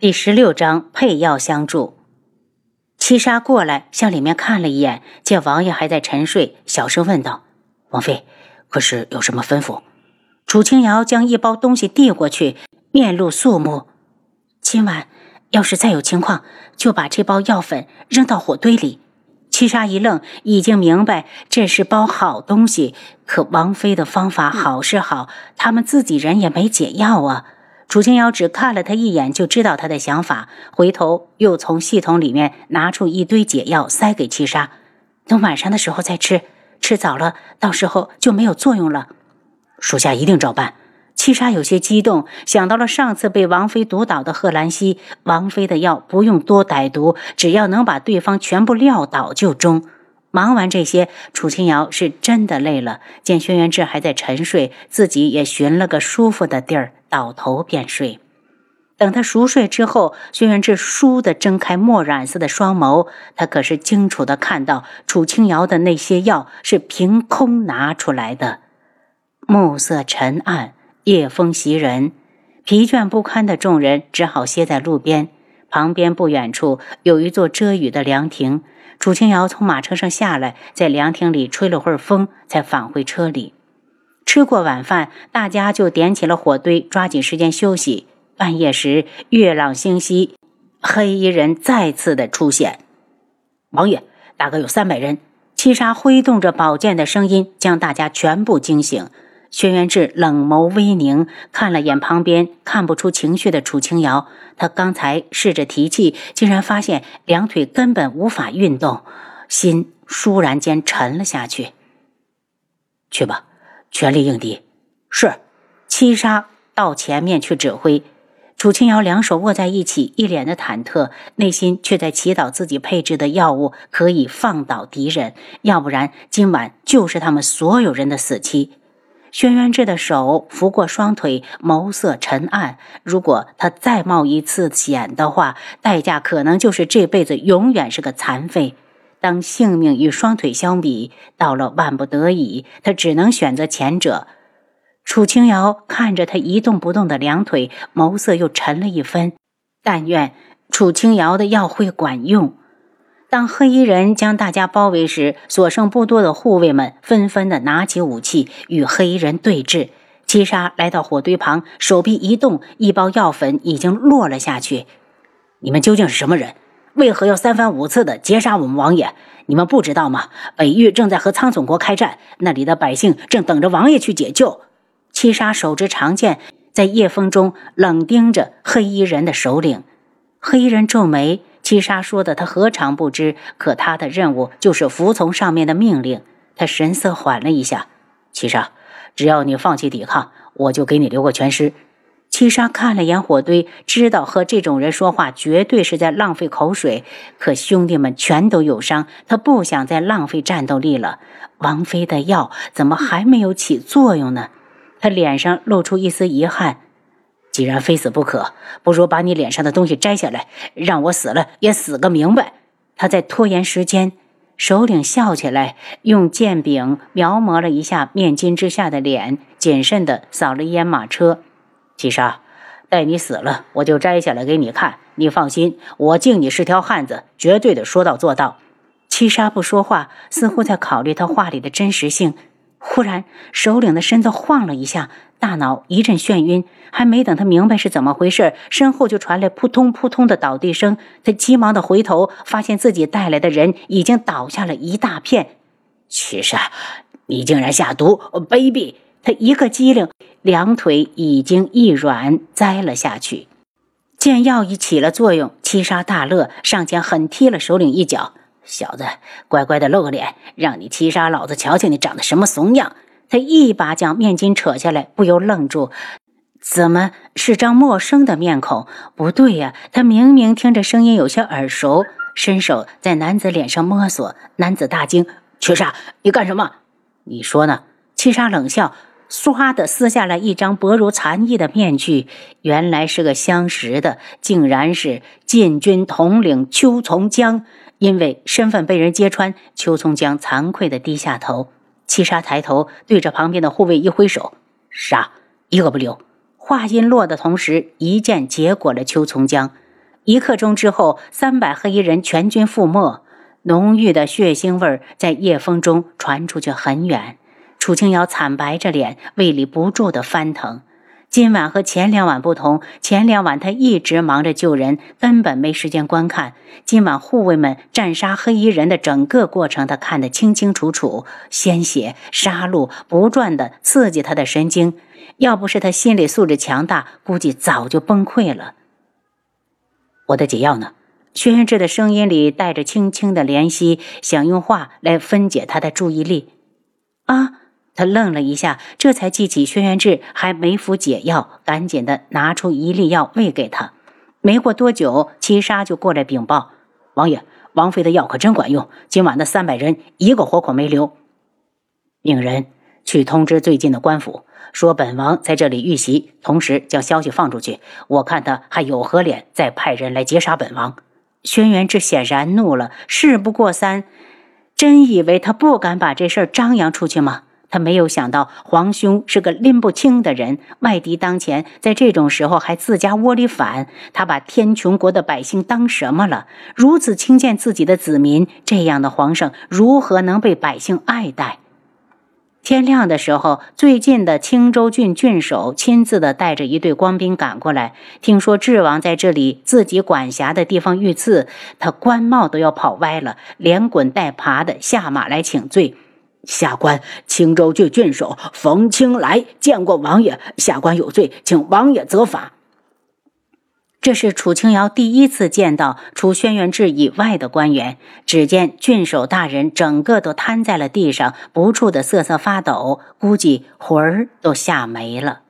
第十六章配药相助。七杀过来向里面看了一眼，见王爷还在沉睡，小声问道：“王妃，可是有什么吩咐？”楚清瑶将一包东西递过去，面露肃穆：“今晚要是再有情况，就把这包药粉扔到火堆里。”七杀一愣，已经明白这是包好东西，可王妃的方法好是好，他们自己人也没解药啊。楚清瑶只看了他一眼，就知道他的想法。回头又从系统里面拿出一堆解药，塞给七杀，等晚上的时候再吃。吃早了，到时候就没有作用了。属下一定照办。七杀有些激动，想到了上次被王妃毒倒的贺兰溪。王妃的药不用多歹毒，只要能把对方全部撂倒就中。忙完这些，楚清瑶是真的累了。见轩辕志还在沉睡，自己也寻了个舒服的地儿。倒头便睡，等他熟睡之后，轩辕志倏地睁开墨染色的双眸，他可是清楚地看到楚清瑶的那些药是凭空拿出来的。暮色沉暗，夜风袭人，疲倦不堪的众人只好歇在路边。旁边不远处有一座遮雨的凉亭，楚清瑶从马车上下来，在凉亭里吹了会儿风，才返回车里。吃过晚饭，大家就点起了火堆，抓紧时间休息。半夜时，月朗星稀，黑衣人再次的出现。王爷，大概有三百人。七杀挥动着宝剑的声音将大家全部惊醒。轩辕志冷眸微凝，看了眼旁边看不出情绪的楚清瑶。他刚才试着提气，竟然发现两腿根本无法运动，心倏然间沉了下去。去吧。全力应敌，是。七杀到前面去指挥。楚清瑶两手握在一起，一脸的忐忑，内心却在祈祷自己配置的药物可以放倒敌人，要不然今晚就是他们所有人的死期。轩辕志的手拂过双腿，眸色沉暗。如果他再冒一次险的话，代价可能就是这辈子永远是个残废。当性命与双腿相比，到了万不得已，他只能选择前者。楚清瑶看着他一动不动的两腿，眸色又沉了一分。但愿楚清瑶的药会管用。当黑衣人将大家包围时，所剩不多的护卫们纷纷的拿起武器与黑衣人对峙。七杀来到火堆旁，手臂一动，一包药粉已经落了下去。你们究竟是什么人？为何要三番五次的劫杀我们王爷？你们不知道吗？北域正在和苍隼国开战，那里的百姓正等着王爷去解救。七杀手执长剑，在夜风中冷盯着黑衣人的首领。黑衣人皱眉，七杀说的他何尝不知？可他的任务就是服从上面的命令。他神色缓了一下，七杀，只要你放弃抵抗，我就给你留个全尸。七杀看了眼火堆，知道和这种人说话绝对是在浪费口水。可兄弟们全都有伤，他不想再浪费战斗力了。王妃的药怎么还没有起作用呢？他脸上露出一丝遗憾。既然非死不可，不如把你脸上的东西摘下来，让我死了也死个明白。他在拖延时间。首领笑起来，用剑柄描摹了一下面巾之下的脸，谨慎地扫了一眼马车。七杀，待你死了，我就摘下来给你看。你放心，我敬你是条汉子，绝对的说到做到。七杀不说话，似乎在考虑他话里的真实性。忽然，首领的身子晃了一下，大脑一阵眩晕。还没等他明白是怎么回事，身后就传来扑通扑通的倒地声。他急忙的回头，发现自己带来的人已经倒下了一大片。七杀，你竟然下毒，卑鄙！他一个机灵，两腿已经一软，栽了下去。见药已起了作用，七杀大乐，上前狠踢了首领一脚：“小子，乖乖的露个脸，让你七杀老子瞧瞧你长得什么怂样！”他一把将面巾扯下来，不由愣住：“怎么是张陌生的面孔？不对呀，他明明听着声音有些耳熟。”伸手在男子脸上摸索，男子大惊：“七杀，你干什么？你说呢？”七杀冷笑。唰的撕下来一张薄如蝉翼的面具，原来是个相识的，竟然是禁军统领邱从江。因为身份被人揭穿，邱从江惭愧的低下头。七杀抬头对着旁边的护卫一挥手：“杀，一个不留。”话音落的同时，一剑结果了邱从江。一刻钟之后，三百黑衣人全军覆没，浓郁的血腥味在夜风中传出去很远。楚清瑶惨白着脸，胃里不住的翻腾。今晚和前两晚不同，前两晚他一直忙着救人，根本没时间观看。今晚护卫们战杀黑衣人的整个过程，他看得清清楚楚，鲜血、杀戮不断的刺激他的神经。要不是他心理素质强大，估计早就崩溃了。我的解药呢？轩辕志的声音里带着轻轻的怜惜，想用话来分解他的注意力。啊！他愣了一下，这才记起轩辕志还没服解药，赶紧的拿出一粒药喂给他。没过多久，七杀就过来禀报：“王爷，王妃的药可真管用，今晚的三百人一个活口没留。”命人去通知最近的官府，说本王在这里遇袭，同时将消息放出去。我看他还有何脸再派人来劫杀本王？轩辕志显然怒了，事不过三，真以为他不敢把这事儿张扬出去吗？他没有想到皇兄是个拎不清的人，外敌当前，在这种时候还自家窝里反。他把天穹国的百姓当什么了？如此轻贱自己的子民，这样的皇上如何能被百姓爱戴？天亮的时候，最近的青州郡郡守亲自的带着一队官兵赶过来，听说智王在这里自己管辖的地方遇刺，他官帽都要跑歪了，连滚带爬的下马来请罪。下官青州郡郡守冯青来见过王爷，下官有罪，请王爷责罚。这是楚清瑶第一次见到除轩辕志以外的官员。只见郡守大人整个都瘫在了地上，不住的瑟瑟发抖，估计魂儿都吓没了。